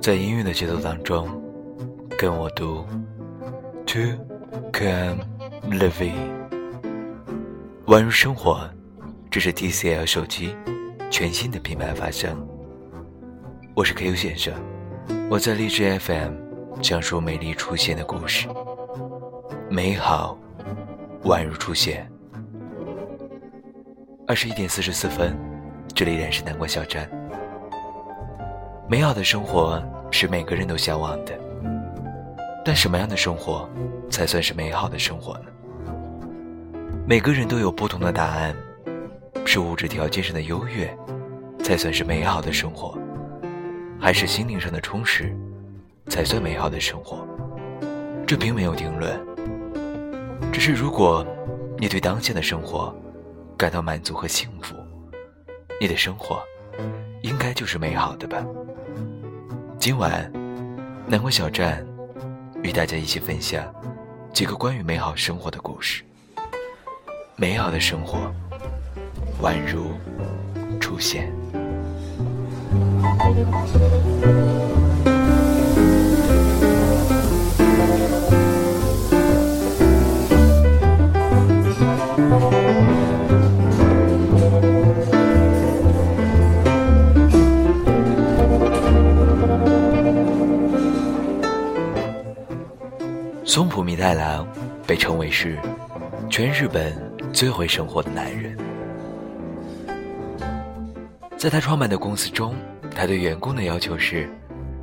在音乐的节奏当中，跟我读，To come living，宛如生活。这是 TCL 手机全新的品牌发声。我是 KU 先生，我在荔枝 FM 讲述美丽出现的故事，美好宛如出现。二十一点四十四分，这里依然是南关小站。美好的生活是每个人都向往的，但什么样的生活才算是美好的生活呢？每个人都有不同的答案。是物质条件上的优越，才算是美好的生活，还是心灵上的充实，才算美好的生活？这并没有定论。只是如果你对当下的生活感到满足和幸福，你的生活应该就是美好的吧。今晚，南国小站与大家一起分享几个关于美好生活的故事。美好的生活。宛如出现。松浦弥太郎被称为是全日本最会生活的男人。在他创办的公司中，他对员工的要求是：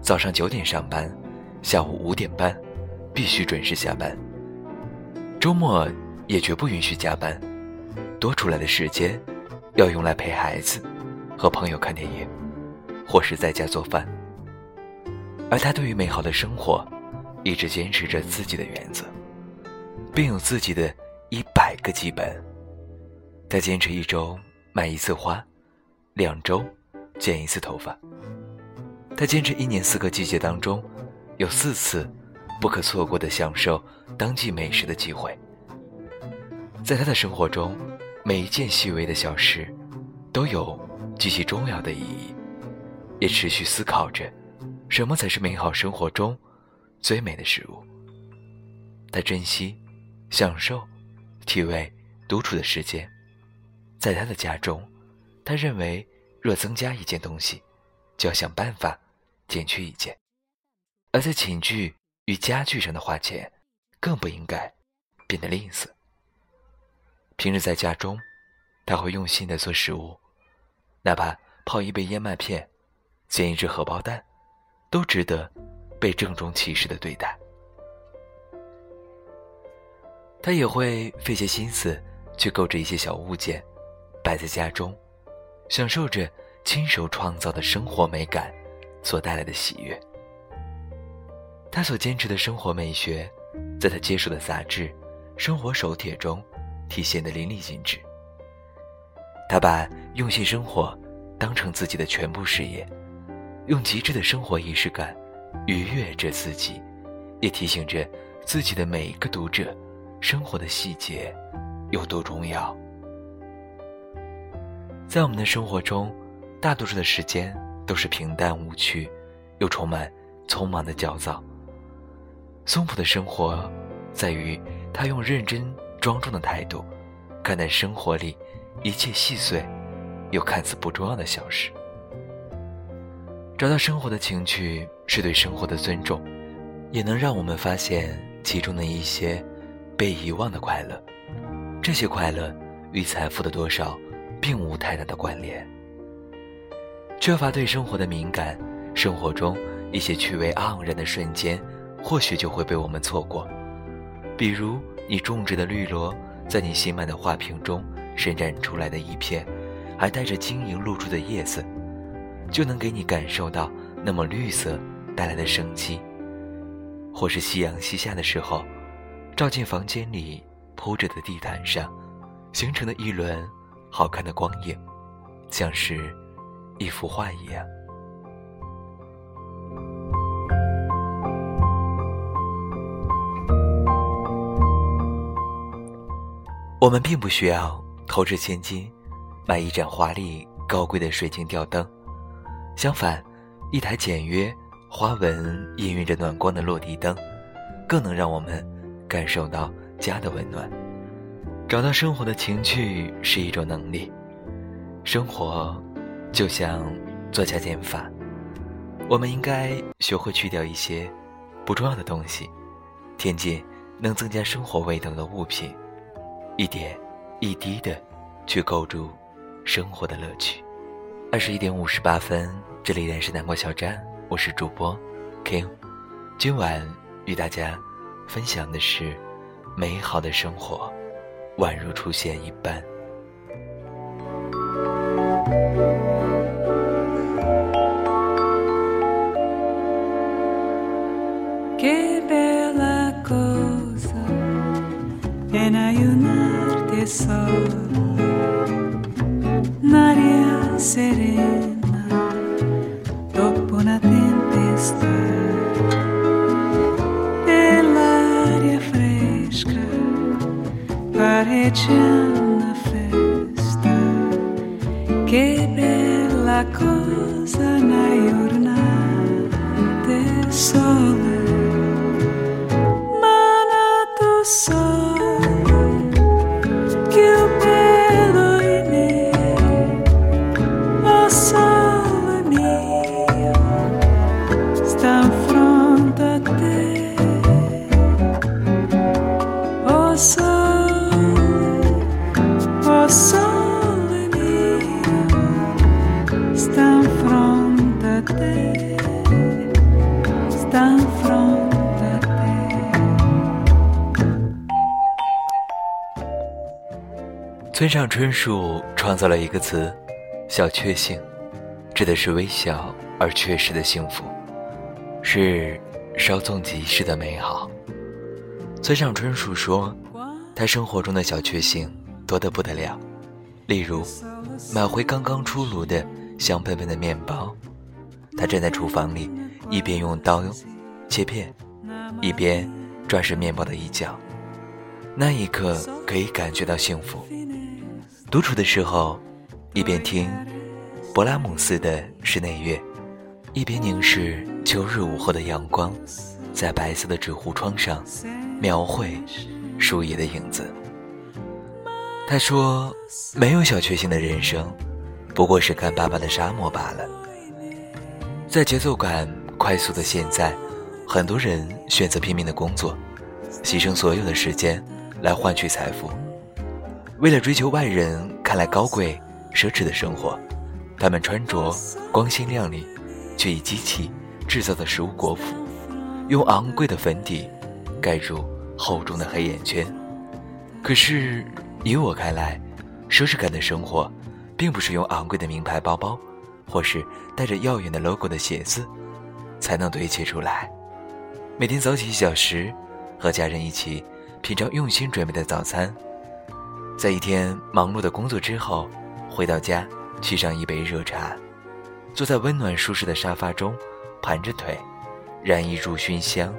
早上九点上班，下午五点半，必须准时下班。周末也绝不允许加班，多出来的时间要用来陪孩子、和朋友看电影，或是在家做饭。而他对于美好的生活，一直坚持着自己的原则，并有自己的一百个基本。他坚持一周买一次花。两周剪一次头发。他坚持一年四个季节当中，有四次不可错过的享受当季美食的机会。在他的生活中，每一件细微的小事都有极其重要的意义，也持续思考着什么才是美好生活中最美的食物。他珍惜、享受、体味独处的时间，在他的家中。他认为，若增加一件东西，就要想办法减去一件；而在寝具与家具上的花钱，更不应该变得吝啬。平日在家中，他会用心的做食物，哪怕泡一杯燕麦片、煎一只荷包蛋，都值得被郑重其事的对待。他也会费些心思去购置一些小物件，摆在家中。享受着亲手创造的生活美感所带来的喜悦。他所坚持的生活美学，在他接触的杂志《生活手帖》中体现的淋漓尽致。他把用心生活当成自己的全部事业，用极致的生活仪式感愉悦着自己，也提醒着自己的每一个读者，生活的细节有多重要。在我们的生活中，大多数的时间都是平淡无趣，又充满匆忙的焦躁。松浦的生活，在于他用认真庄重的态度，看待生活里一切细碎又看似不重要的小事。找到生活的情趣，是对生活的尊重，也能让我们发现其中的一些被遗忘的快乐。这些快乐与财富的多少。并无太大的关联。缺乏对生活的敏感，生活中一些趣味盎然的瞬间，或许就会被我们错过。比如你种植的绿萝，在你新买的花瓶中伸展出来的一片，还带着晶莹露出的叶子，就能给你感受到那么绿色带来的生机。或是夕阳西下的时候，照进房间里铺着的地毯上，形成的一轮。好看的光影像是一幅画一样。我们并不需要投掷千金买一盏华丽高贵的水晶吊灯相反一台简约花纹氤氲着暖光的落地灯更能让我们感受到家的温暖。找到生活的情趣是一种能力。生活就像做加减法，我们应该学会去掉一些不重要的东西，添进能增加生活味道的物品，一点一滴的去构筑生活的乐趣。二十一点五十八分，这里依然是南瓜小站，我是主播 King，今晚与大家分享的是美好的生活，宛如出现一般。serena 村上春树创造了一个词“小确幸”，指的是微小而确实的幸福，是稍纵即逝的美好。村上春树说，他生活中的小确幸多得不得了，例如买回刚刚出炉的香喷喷的面包，他站在厨房里。一边用刀切片，一边转身面包的一角，那一刻可以感觉到幸福。独处的时候，一边听勃拉姆斯的室内乐，一边凝视秋日午后的阳光，在白色的纸糊窗上描绘树叶的影子。他说：“没有小确幸的人生，不过是干巴巴的沙漠罢了。”在节奏感。快速的现在，很多人选择拼命的工作，牺牲所有的时间来换取财富。为了追求外人看来高贵奢侈的生活，他们穿着光鲜亮丽却以机器制造的食物果脯，用昂贵的粉底盖住厚重的黑眼圈。可是，以我看来，奢侈感的生活，并不是用昂贵的名牌包包，或是带着耀眼的 logo 的鞋子。才能堆砌出来。每天早起一小时，和家人一起品尝用心准备的早餐，在一天忙碌的工作之后，回到家沏上一杯热茶，坐在温暖舒适的沙发中，盘着腿，燃一炷熏香，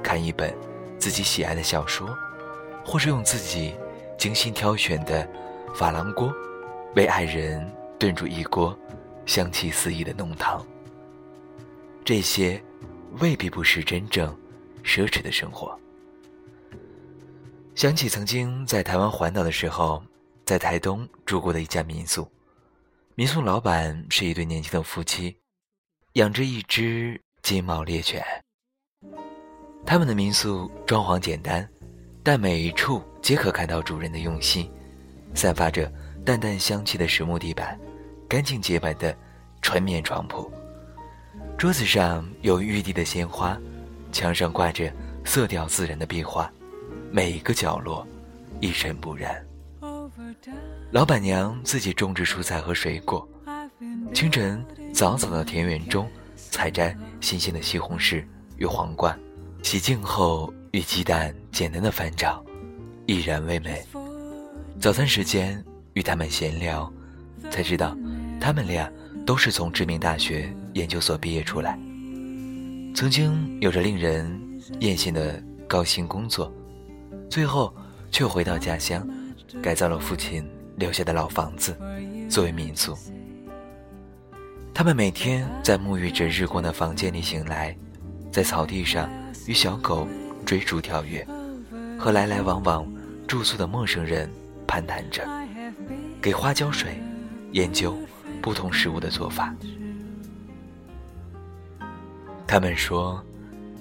看一本自己喜爱的小说，或是用自己精心挑选的珐琅锅，为爱人炖煮一锅香气四溢的浓汤。这些未必不是真正奢侈的生活。想起曾经在台湾环岛的时候，在台东住过的一家民宿，民宿老板是一对年轻的夫妻，养着一只金毛猎犬。他们的民宿装潢简单，但每一处皆可看到主人的用心，散发着淡淡香气的实木地板，干净洁白的纯棉床铺。桌子上有玉帝的鲜花，墙上挂着色调自然的壁画，每一个角落一尘不染。老板娘自己种植蔬菜和水果，清晨早早到田园中采摘新鲜的西红柿与黄瓜，洗净后与鸡蛋简单的翻炒，怡然味美。早餐时间与他们闲聊，才知道他们俩。都是从知名大学研究所毕业出来，曾经有着令人艳羡的高薪工作，最后却回到家乡，改造了父亲留下的老房子，作为民宿。他们每天在沐浴着日光的房间里醒来，在草地上与小狗追逐跳跃，和来来往往住宿的陌生人攀谈着，给花浇水，研究不同食物的做法。他们说，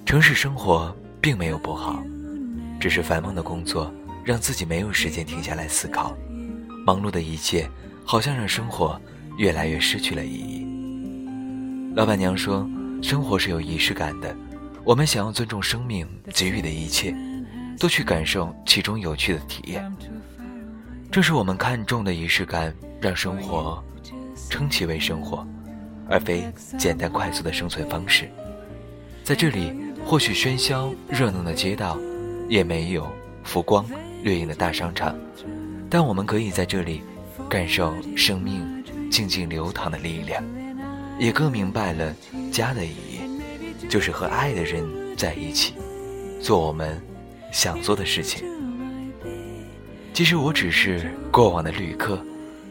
城市生活并没有不好，只是繁忙的工作让自己没有时间停下来思考，忙碌的一切好像让生活越来越失去了意义。老板娘说：“生活是有仪式感的，我们想要尊重生命给予的一切，多去感受其中有趣的体验。正是我们看重的仪式感，让生活称其为生活，而非简单快速的生存方式。在这里，或许喧嚣热闹的街道，也没有浮光掠影的大商场，但我们可以在这里感受生命静静流淌的力量。”也更明白了家的意义，就是和爱的人在一起，做我们想做的事情。即使我只是过往的旅客，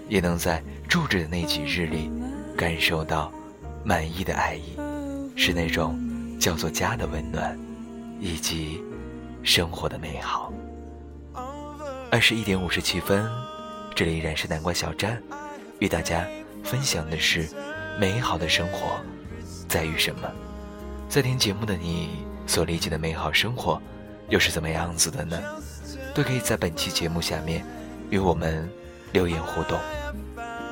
也能在住着的那几日里，感受到满意的爱意，是那种叫做家的温暖，以及生活的美好。二十一点五十七分，这里依然是南瓜小站，与大家分享的是。美好的生活在于什么？在听节目的你所理解的美好生活，又是怎么样子的呢？都可以在本期节目下面与我们留言互动。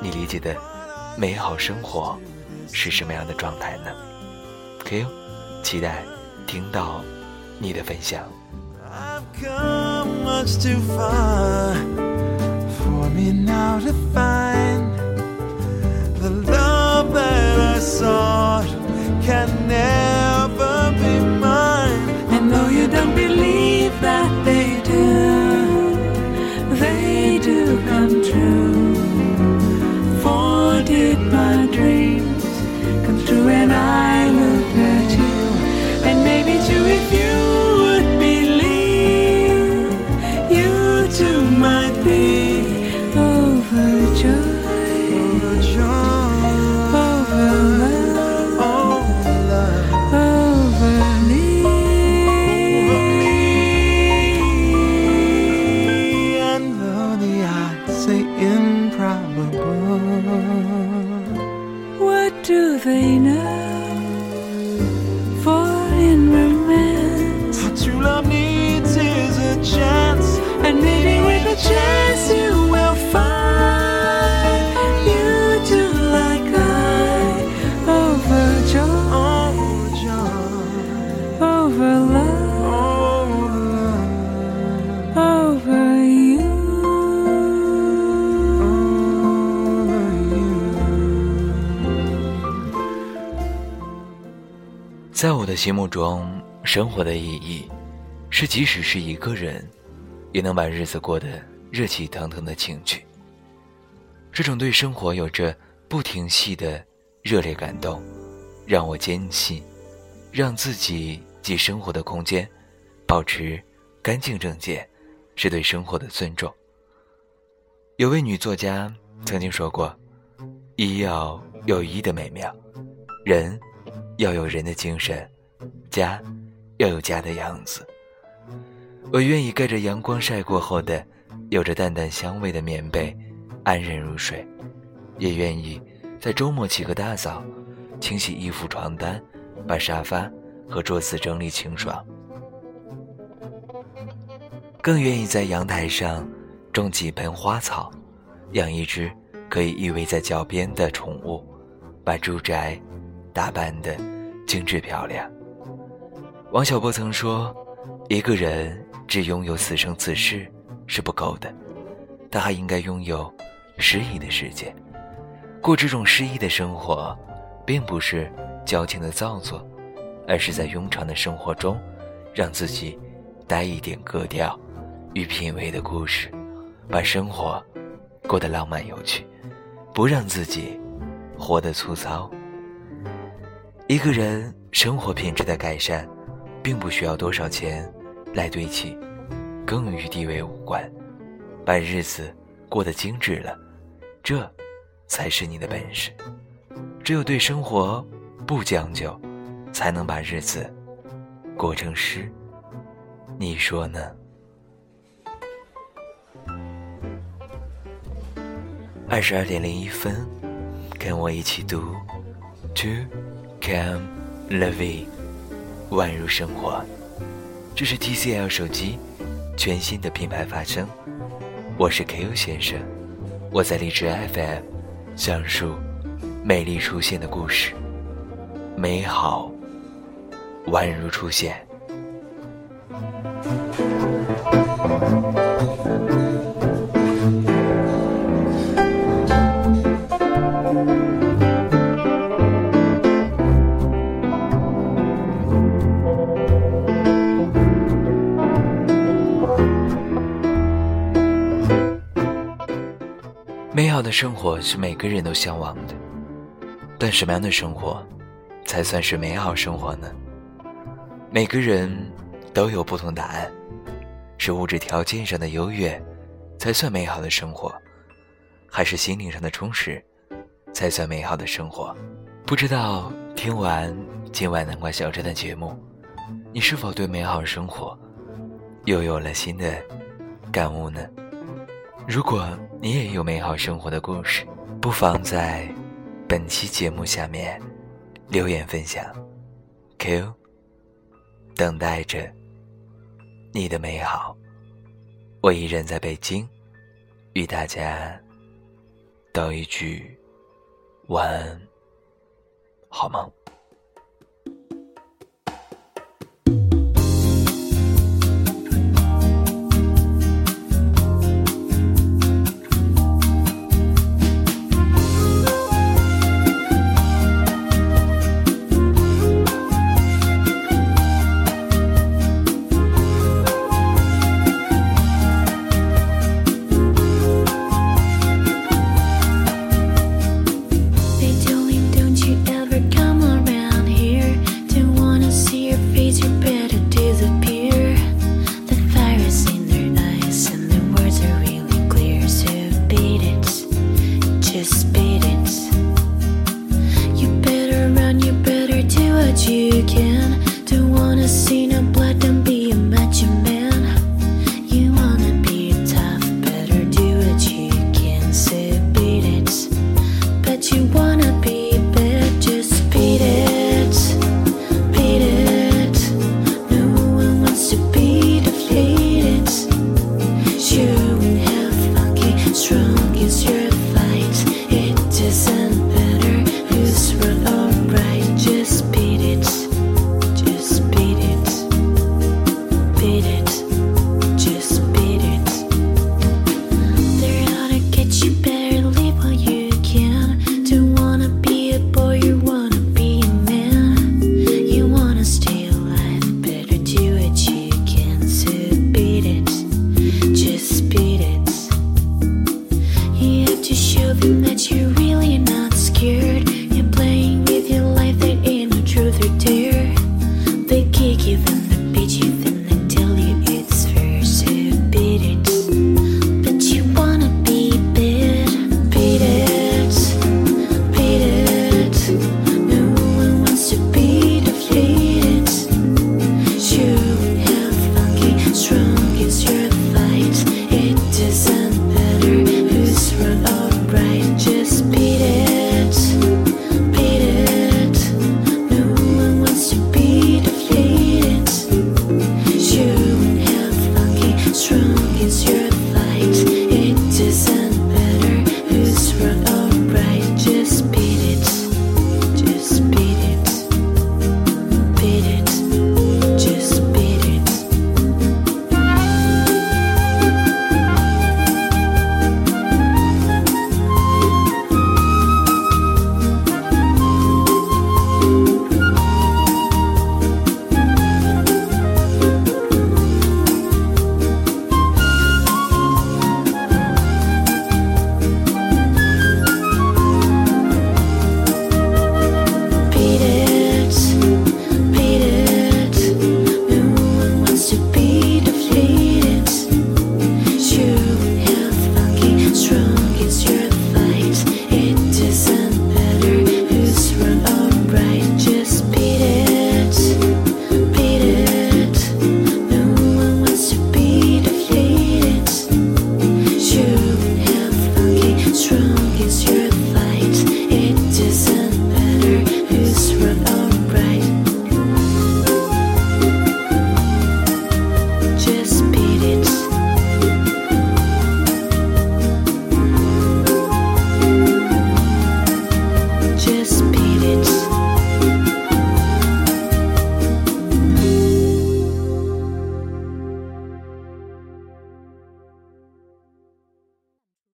你理解的美好生活是什么样的状态呢可以期待听到你的分享。come much too far for me now to find the love that I sought can never be mine. I know you don't believe that they do, they do come. 心目中，生活的意义是，即使是一个人，也能把日子过得热气腾腾的情趣。这种对生活有着不停息的热烈感动，让我坚信，让自己及生活的空间保持干净整洁，是对生活的尊重。有位女作家曾经说过：“医要有医的美妙，人。”要有人的精神，家要有家的样子。我愿意盖着阳光晒过后的、有着淡淡香味的棉被，安然入睡；也愿意在周末起个大早，清洗衣服、床单，把沙发和桌子整理清爽。更愿意在阳台上种几盆花草，养一只可以依偎在脚边的宠物，把住宅。打扮的精致漂亮。王小波曾说：“一个人只拥有此生此世是不够的，他还应该拥有诗意的世界。过这种诗意的生活，并不是矫情的造作，而是在庸常的生活中，让自己带一点格调与品味的故事，把生活过得浪漫有趣，不让自己活得粗糙。”一个人生活品质的改善，并不需要多少钱来堆砌，更与地位无关。把日子过得精致了，这才是你的本事。只有对生活不将就，才能把日子过成诗。你说呢？二十二点零一分，跟我一起读，To come la vie，宛如生活。这是 TCL 手机全新的品牌发声。我是 KU 先生，我在荔枝 FM 讲述美丽出现的故事，美好宛如出现。的生活是每个人都向往的，但什么样的生活才算是美好生活呢？每个人都有不同答案。是物质条件上的优越才算美好的生活，还是心灵上的充实才算美好的生活？不知道听完今晚南瓜小站的节目，你是否对美好生活又有了新的感悟呢？如果你也有美好生活的故事，不妨在本期节目下面留言分享。Q，等待着你的美好。我依然在北京，与大家道一句晚安，好梦。